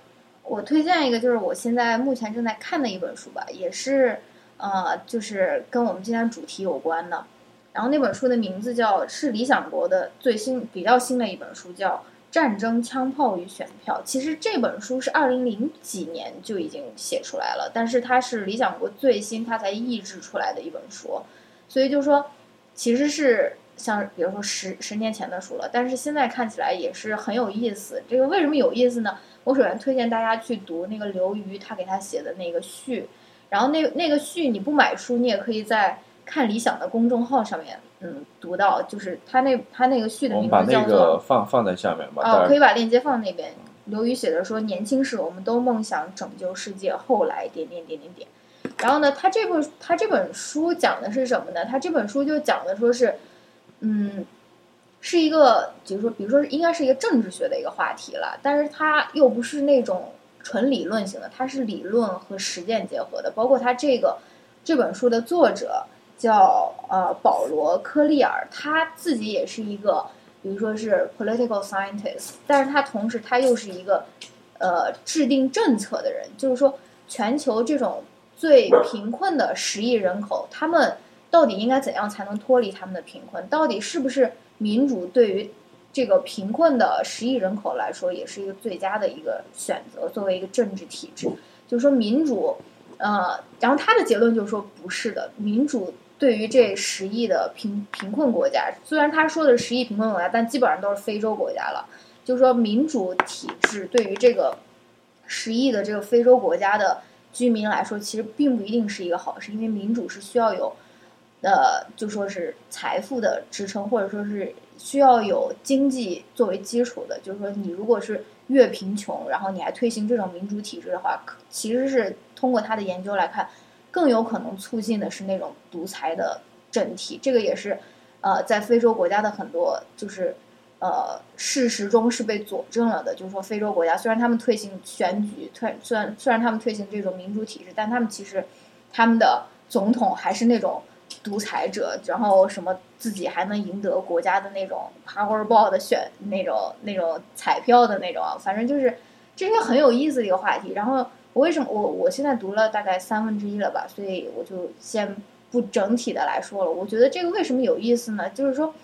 我推荐一个，就是我现在目前正在看的一本书吧，也是呃，就是跟我们今天主题有关的。然后那本书的名字叫是理想国的最新比较新的一本书，叫《战争、枪炮与选票》。其实这本书是二零零几年就已经写出来了，但是它是理想国最新它才译制出来的一本书，所以就说，其实是像比如说十十年前的书了，但是现在看起来也是很有意思。这个为什么有意思呢？我首先推荐大家去读那个刘瑜他给他写的那个序，然后那那个序你不买书，你也可以在。看理想的公众号上面，嗯，读到就是他那他那个序的我们把那名字叫做个放放在下面吧。哦，可以把把链接放那边。刘瑜写的说，年轻时我们都梦想拯救世界，后来点点点点点。然后呢，他这部他这本书讲的是什么呢？他这本书就讲的说是，嗯，是一个，比如说，比如说应该是一个政治学的一个话题了，但是它又不是那种纯理论型的，它是理论和实践结合的。包括他这个这本书的作者。叫呃保罗科利尔，他自己也是一个，比如说是 political scientist，但是他同时他又是一个呃制定政策的人，就是说全球这种最贫困的十亿人口，他们到底应该怎样才能脱离他们的贫困？到底是不是民主对于这个贫困的十亿人口来说，也是一个最佳的一个选择？作为一个政治体制，就是说民主，呃，然后他的结论就是说不是的，民主。对于这十亿的贫贫困国家，虽然他说的是十亿贫困国家，但基本上都是非洲国家了。就是说，民主体制对于这个十亿的这个非洲国家的居民来说，其实并不一定是一个好事，因为民主是需要有，呃，就说是财富的支撑，或者说是需要有经济作为基础的。就是说，你如果是越贫穷，然后你还推行这种民主体制的话，其实是通过他的研究来看。更有可能促进的是那种独裁的政体，这个也是，呃，在非洲国家的很多就是，呃，事实中是被佐证了的。就是说，非洲国家虽然他们推行选举，推虽然虽然他们推行这种民主体制，但他们其实他们的总统还是那种独裁者，然后什么自己还能赢得国家的那种 Powerball 的选那种那种彩票的那种，反正就是这是很有意思的一个话题。然后。我为什么我我现在读了大概三分之一了吧，所以我就先不整体的来说了。我觉得这个为什么有意思呢？就是说，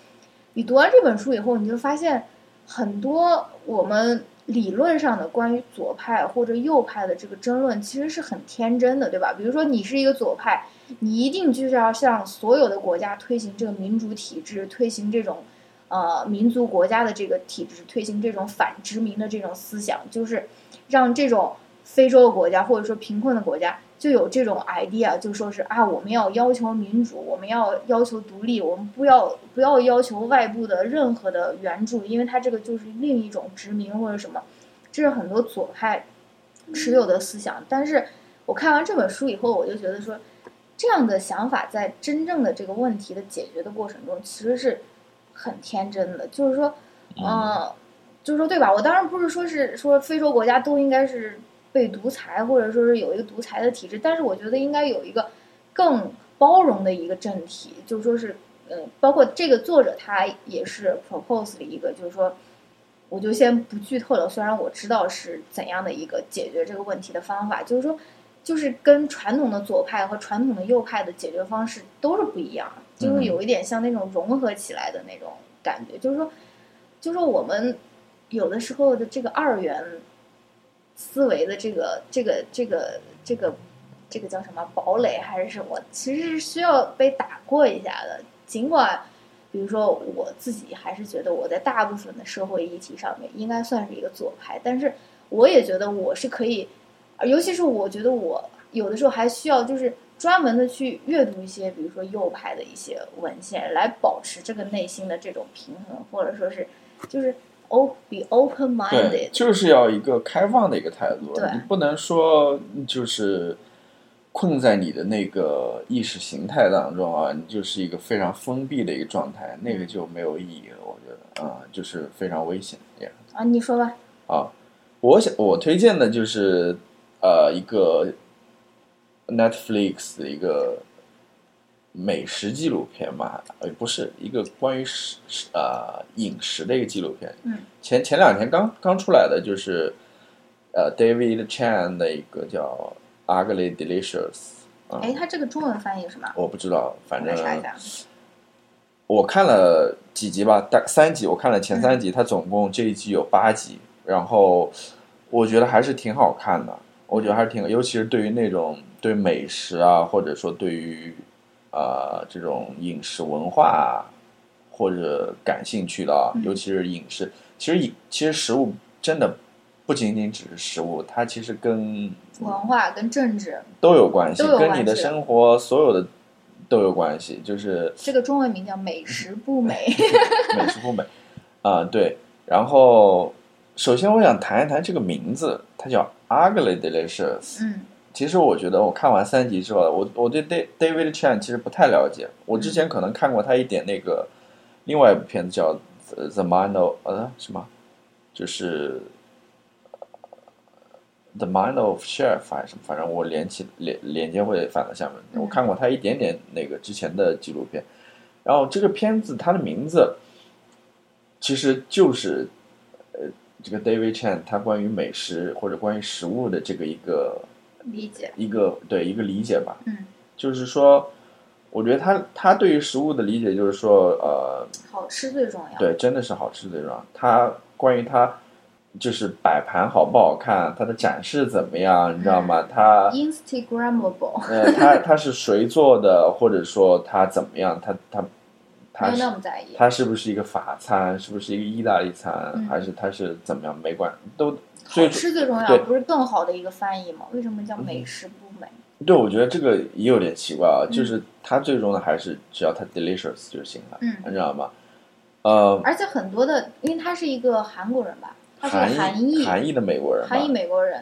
你读完这本书以后，你就发现很多我们理论上的关于左派或者右派的这个争论，其实是很天真的，对吧？比如说你是一个左派，你一定就是要向所有的国家推行这个民主体制，推行这种呃民族国家的这个体制，推行这种反殖民的这种思想，就是让这种。非洲的国家或者说贫困的国家就有这种 idea，就说是啊，我们要要求民主，我们要要求独立，我们不要不要要求外部的任何的援助，因为它这个就是另一种殖民或者什么，这是很多左派持有的思想。但是我看完这本书以后，我就觉得说，这样的想法在真正的这个问题的解决的过程中，其实是很天真的。就是说，嗯，就是说对吧？我当然不是说是说非洲国家都应该是。被独裁，或者说是有一个独裁的体制，但是我觉得应该有一个更包容的一个政体，就是说是，嗯，包括这个作者他也是 propose 的一个，就是说，我就先不剧透了。虽然我知道是怎样的一个解决这个问题的方法，就是说，就是跟传统的左派和传统的右派的解决方式都是不一样，就是有一点像那种融合起来的那种感觉，就是说，就是说我们有的时候的这个二元。思维的这个这个这个这个这个叫什么堡垒还是什么？其实是需要被打过一下的。尽管，比如说我自己还是觉得我在大部分的社会议题上面应该算是一个左派，但是我也觉得我是可以，尤其是我觉得我有的时候还需要就是专门的去阅读一些，比如说右派的一些文献，来保持这个内心的这种平衡，或者说是就是。o be open minded，就是要一个开放的一个态度，你不能说就是困在你的那个意识形态当中啊，你就是一个非常封闭的一个状态，那个就没有意义了。我觉得啊，就是非常危险呀。啊，你说吧。啊，我想我推荐的就是呃一个 Netflix 的一个。美食纪录片嘛，呃，不是一个关于食呃饮食的一个纪录片。嗯。前前两天刚刚出来的就是，呃，David Chan 的一个叫《Ugly Delicious》，嗯哎，它这个中文翻译是什么？我不知道，反正我来查一下。我看了几集吧，大三集，我看了前嗯三集，它总共这一季有八集，然后我觉得还是挺好看的，我觉得还是挺，尤其是对于那种对美食啊，或者说对于呃这种饮食文化啊或者感兴趣的啊，嗯尤其是饮食，其实饮其实食物真的不仅仅只是食物，它其实跟文化跟政治，都有关系，跟你的生活所有的都有关系，就是这个中文名叫美食不美。美食不美 啊、对。然后，首先我想谈一谈这个名字，它叫 Ugly Delicious。嗯其实我觉得我看完三集之后，我我对 Da- David Chan 其实不太了解。我之前可能看过他一点那个另外一部片子叫《The The Mind of》呃什么，就是呃《The Mind of Sheriff》还是什么，反正我连起连连接会反到下面。嗯我看过他一点点那个之前的纪录片，然后这个片子它的名字其实就是呃这个 David Chan 他关于美食或者关于食物的这个一个理解。一个对一个理解吧，嗯，就是说，我觉得他他对于食物的理解就是说，呃，好吃最重要。对，真的是好吃最重要。他关于他就是摆盘好不好看，它的展示怎么样，你知道吗？他 Instagrammable，呃，他他是谁做的，或者说他怎么样，他他没有那么在意。它是不是一个法餐，是不是一个意大利餐，嗯还是它是怎么样？没关都最好吃最重要，不是更好的一个翻译吗？为什么叫美食不美？对，我觉得这个也有点奇怪啊，嗯就是它最终的还是只要它 delicious 就行了，嗯你知道吗？呃，而且很多的，因为他是一个韩国人吧，他是韩裔，韩裔的美国人，韩裔美国人，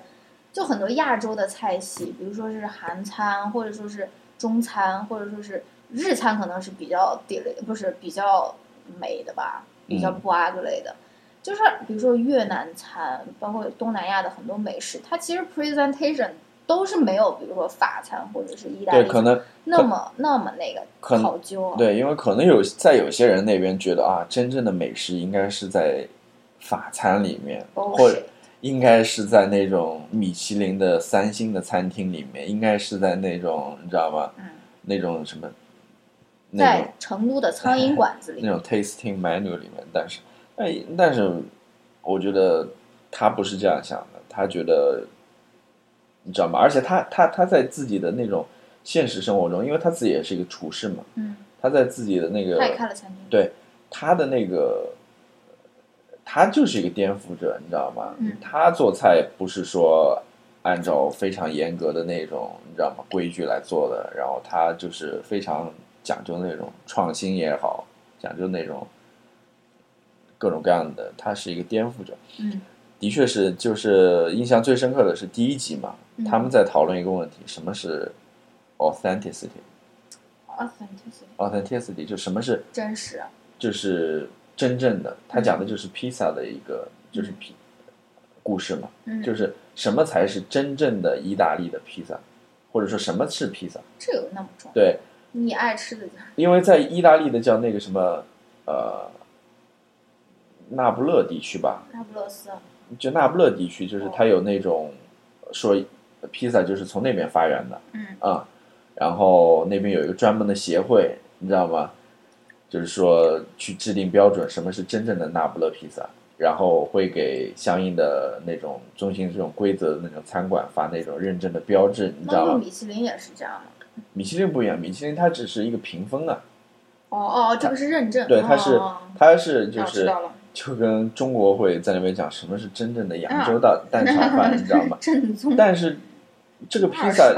就很多亚洲的菜系，比如说是韩餐，或者说是中餐，或者说是日餐，可能是比较地雷，不是比较美的吧，比较嗯不 ugly 的。就是比如说越南餐，包括东南亚的很多美食，它其实 presentation 都是没有，比如说法餐或者是意大利对，餐可能那么那么那个考究、啊。对，因为可能有在有些人那边觉得啊，真正的美食应该是在法餐里面或者应该是在那种米其林的三星的餐厅里面，应该是在那种你知道吗？嗯，那种什么，在成都的苍蝇馆子里那，种 tasting menu 里面，但是，哎，但是我觉得他不是这样想的，他觉得，你知道吗？而且他他他在自己的那种现实生活中，因为他自己也是一个厨师嘛，嗯，他在自己的那个他也开了餐厅。对他的那个，他就是一个颠覆者，你知道吗？嗯他做菜不是说按照非常严格的那种，你知道吗？规矩来做的，然后他就是非常讲究那种创新也好，讲究那种各种各样的，他是一个颠覆者。嗯的确是，就是印象最深刻的是第一集嘛，嗯他们在讨论一个问题，什么是 authenticity？authenticity，authenticity 就什么是真实。就是真正的，他讲的就是披萨的一个就是披故事嘛，嗯，就是什么才是真正的意大利的披萨，或者说什么是披萨？这有那么重要？对，你爱吃的就因为在意大利的叫那个什么呃那不勒地区吧，那不勒斯。就那不勒地区，就是它有那种说披萨就是从那边发源的，嗯啊、然后那边有一个专门的协会，你知道吗？就是说去制定标准，什么是真正的那不勒披萨，然后会给相应的那种遵循这种规则的那种餐馆发那种认证的标志，你知道吗？米其林也是这样吗？米其林不一样，米其林它只是一个评分啊，哦哦，这个是认证。对，它是哦它是就是就跟中国会在那边讲什么是真正的扬州大蛋炒饭，你知道吗？正宗。但是这个披萨。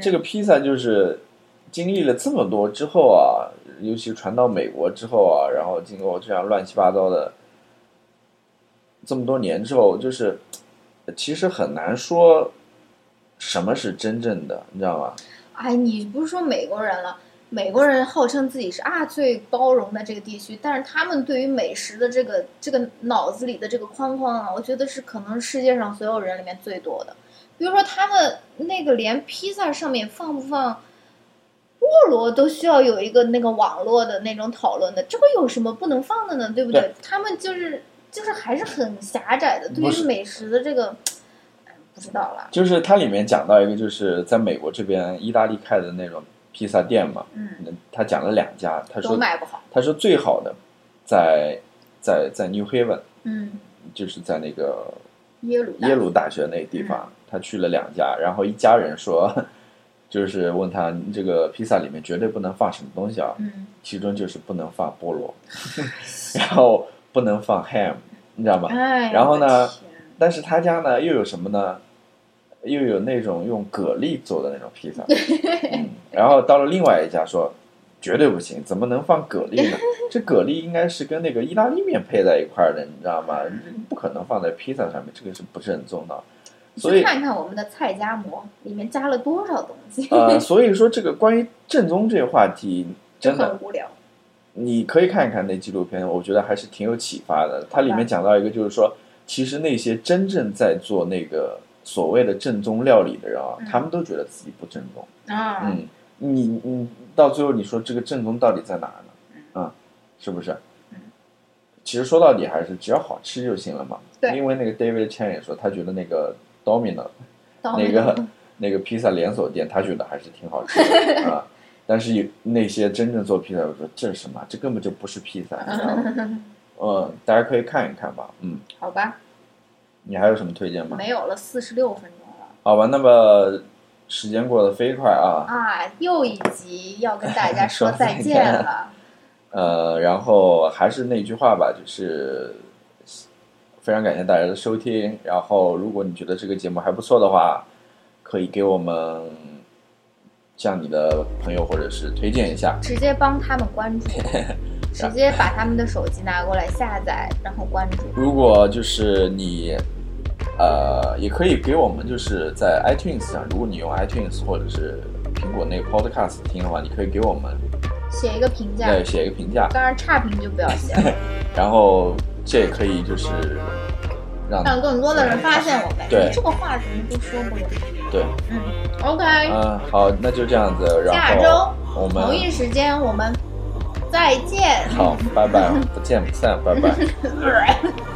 这个披萨就是经历了这么多之后啊，尤其传到美国之后啊，然后经过这样乱七八糟的这么多年之后，就是其实很难说什么是真正的，你知道吗？哎，你不是说美国人了？美国人号称自己是啊最包容的这个地区，但是他们对于美食的这个这个脑子里的这个框框啊，我觉得是可能世界上所有人里面最多的。比如说他们那个连披萨上面放不放菠萝都需要有一个那个网络的那种讨论的，这个有什么不能放的呢？对不对？对他们就是就是还是很狭窄的，对于美食的这个不知道了。就是它里面讲到一个，就是在美国这边意大利开的那种披萨店嘛，嗯，他讲了两家，他都说卖不好。他说最好的在在在 New Haven，嗯，就是在那个耶鲁耶鲁大学那个地方，他去了两家，然后一家人说，就是问他你这个披萨里面绝对不能放什么东西啊，嗯，其中就是不能放菠萝，然后不能放 ham，你知道吗？哎，然后呢但是他家呢又有什么呢？又有那种用蛤蜊做的那种披萨，嗯，然后到了另外一家说绝对不行，怎么能放蛤蜊呢？这蛤蜊应该是跟那个意大利面配在一块儿的，你知道吗？不可能放在披萨上面，这个是不是很重要？所以看看我们的菜夹馍里面加了多少东西，呃，所以说这个关于正宗这个话题，真的很无聊。你可以看一看那纪录片，我觉得还是挺有启发的。它里面讲到一个，就是说，其实那些真正在做那个所谓的正宗料理的人啊，嗯他们都觉得自己不正宗。啊，嗯，你你到最后你说这个正宗到底在哪儿呢？啊，是不是？嗯其实说到底还是只要好吃就行了嘛。对因为那个 David Chan 也说，他觉得那个 Domino 那个那个披萨连锁店，他觉得还是挺好吃的啊。但是有那些真正做披萨，我说这是什么？这根本就不是披萨，你知道吗？呃，大家可以看一看吧。嗯，好吧，你还有什么推荐吗？没有了，四十六分钟了好吧，那么时间过得飞快啊。啊，又一集要跟大家 说说再见了。呃，然后还是那句话吧，就是非常感谢大家的收听。然后，如果你觉得这个节目还不错的话，可以给我们向你的朋友或者是推荐一下。直接帮他们关注，直接把他们的手机拿过来下载，然后关注。如果就是你，呃，也可以给我们就是在 iTunes 上，如果你用 iTunes 或者是苹果那个 Podcast 听的话，你可以给我们写一个评价，对写一个评价，当然差评就不要写了，然后这也可以就是让让更多的人发现我们。对你这个话怎么都说不了？对，嗯，OK，嗯，好，那就这样子，然下周我们同一时间我们再见。好，拜拜，不见不散，拜拜。